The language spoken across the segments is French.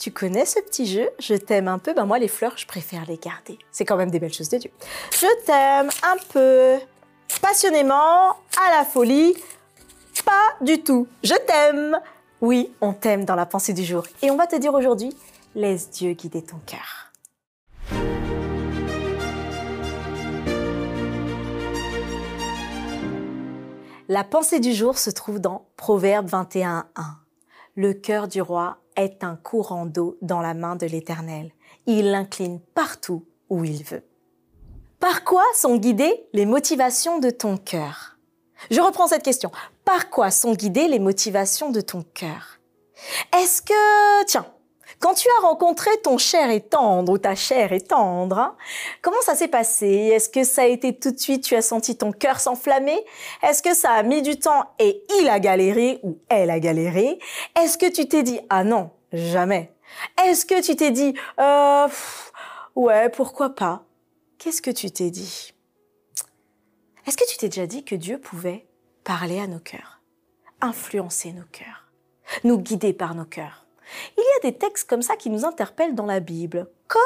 tu connais ce petit jeu? Je t'aime un peu. Ben moi, les fleurs, je préfère les garder. C'est quand même des belles choses de Dieu. Je t'aime un peu. Passionnément, à la folie. Pas du tout. Je t'aime. Oui, on t'aime dans la pensée du jour. Et on va te dire aujourd'hui, laisse Dieu guider ton cœur. La pensée du jour se trouve dans Proverbe 21.1. Le cœur du roi est un courant d'eau dans la main de l'Éternel. Il l'incline partout où il veut. Par quoi sont guidées les motivations de ton cœur? Je reprends cette question. Par quoi sont guidées les motivations de ton cœur? Est-ce que, tiens, quand tu as rencontré ton cher et tendre ou ta chère et tendre, hein, comment ça s'est passé? Est-ce que ça a été tout de suite, tu as senti ton cœur s'enflammer? Est-ce que ça a mis du temps et il a galéré ou elle a galéré? Est-ce que tu t'es dit ah non, jamais! Est-ce que tu t'es dit euh, ouais, pourquoi pas? Qu'est-ce que tu t'es dit? Est-ce que tu t'es déjà dit que Dieu pouvait parler à nos cœurs, influencer nos cœurs, nous guider par nos cœurs? Il y a des textes comme ça qui nous interpellent dans la Bible, comme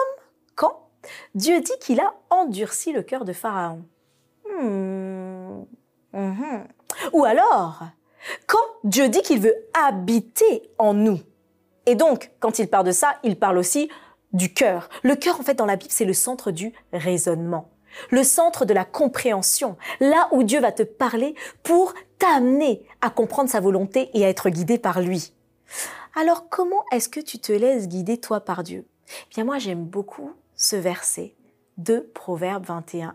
quand Dieu dit qu'il a endurci le cœur de Pharaon. Hmm. Mhm. Ou alors, quand Dieu dit qu'il veut habiter en nous. Et donc, quand il parle de ça, il parle aussi du cœur. Le cœur, en fait, dans la Bible, c'est le centre du raisonnement, le centre de la compréhension, là où Dieu va te parler pour t'amener à comprendre sa volonté et à être guidé par lui. Alors comment est-ce que tu te laisses guider toi par Dieu? Eh Bien moi j'aime beaucoup ce verset de Proverbe 21.1.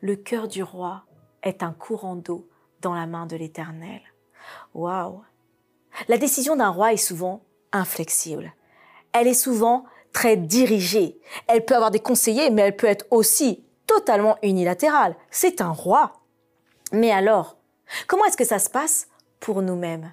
Le cœur du roi est un courant d'eau dans la main de l'Éternel. Waouh La décision d'un roi est souvent inflexible. Elle est souvent très dirigée. Elle peut avoir des conseillers, mais elle peut être aussi totalement unilatérale. C'est un roi. Mais alors, comment est-ce que ça se passe pour nous-mêmes?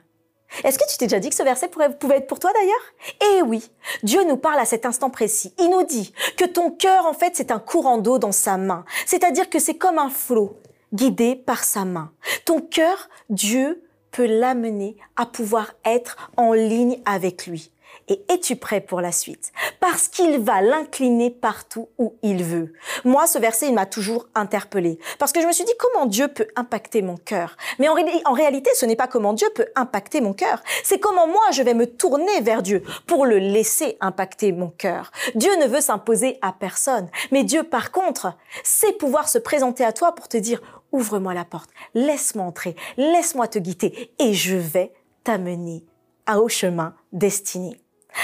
Est-ce que tu t'es déjà dit que ce verset pouvait être pour toi d'ailleurs? Eh oui, Dieu nous parle à cet instant précis. Il nous dit que ton cœur, en fait, c'est un courant d'eau dans sa main. C'est-à-dire que c'est comme un flot guidé par sa main. Ton cœur, Dieu peut l'amener à pouvoir être en ligne avec lui. Et es-tu prêt pour la suite? Parce qu'il va l'incliner partout où il veut. Moi, ce verset, il m'a toujours interpellé. Parce que je me suis dit, comment Dieu peut impacter mon cœur? Mais en, en, réalité, ce n'est pas comment Dieu peut impacter mon cœur. C'est comment moi, je vais me tourner vers Dieu pour le laisser impacter mon cœur. Dieu ne veut s'imposer à personne. Mais Dieu, par contre, sait pouvoir se présenter à toi pour te dire, ouvre-moi la porte, laisse-moi entrer, laisse-moi te guider et je vais t'amener à au chemin destiné.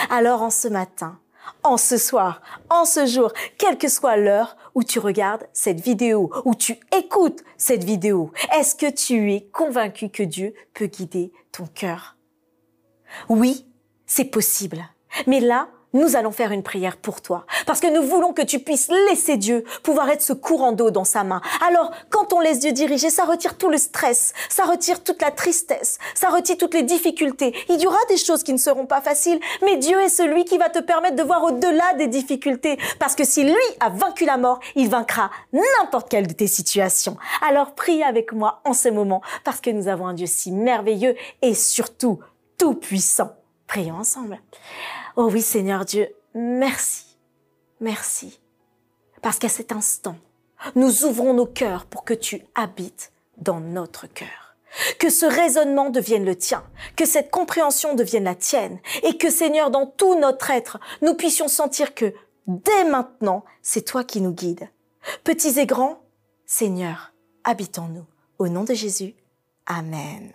Alors en ce matin, en ce soir, en ce jour, quelle que soit l'heure où tu regardes cette vidéo, où tu écoutes cette vidéo, est-ce que tu es convaincu que Dieu peut guider ton cœur? Oui, c'est possible. Mais là, nous allons faire une prière pour toi. Parce que nous voulons que tu puisses laisser Dieu pouvoir être ce courant d'eau dans sa main. Alors, quand on laisse Dieu diriger, ça retire tout le stress, ça retire toute la tristesse, ça retire toutes les difficultés. Il y aura des choses qui ne seront pas faciles, mais Dieu est celui qui va te permettre de voir au-delà des difficultés. Parce que si lui a vaincu la mort, il vaincra n'importe quelle de tes situations. Alors, prie avec moi en ce moment, parce que nous avons un Dieu si merveilleux et surtout tout puissant. Prions ensemble. Oh oui Seigneur Dieu, merci, merci. Parce qu'à cet instant, nous ouvrons nos cœurs pour que tu habites dans notre cœur. Que ce raisonnement devienne le tien, que cette compréhension devienne la tienne, et que Seigneur, dans tout notre être, nous puissions sentir que dès maintenant, c'est toi qui nous guides. Petits et grands, Seigneur, habitons-nous. Au nom de Jésus, Amen.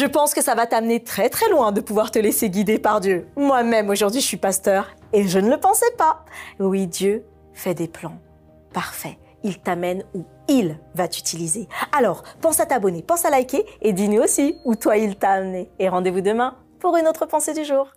Je pense que ça va t'amener très très loin de pouvoir te laisser guider par Dieu. Moi-même aujourd'hui je suis pasteur et je ne le pensais pas. Oui, Dieu fait des plans parfaits. Il t'amène où il va t'utiliser. Alors, pense à t'abonner, pense à liker et dis-nous aussi où toi il t'a amené. Et rendez-vous demain pour une autre pensée du jour.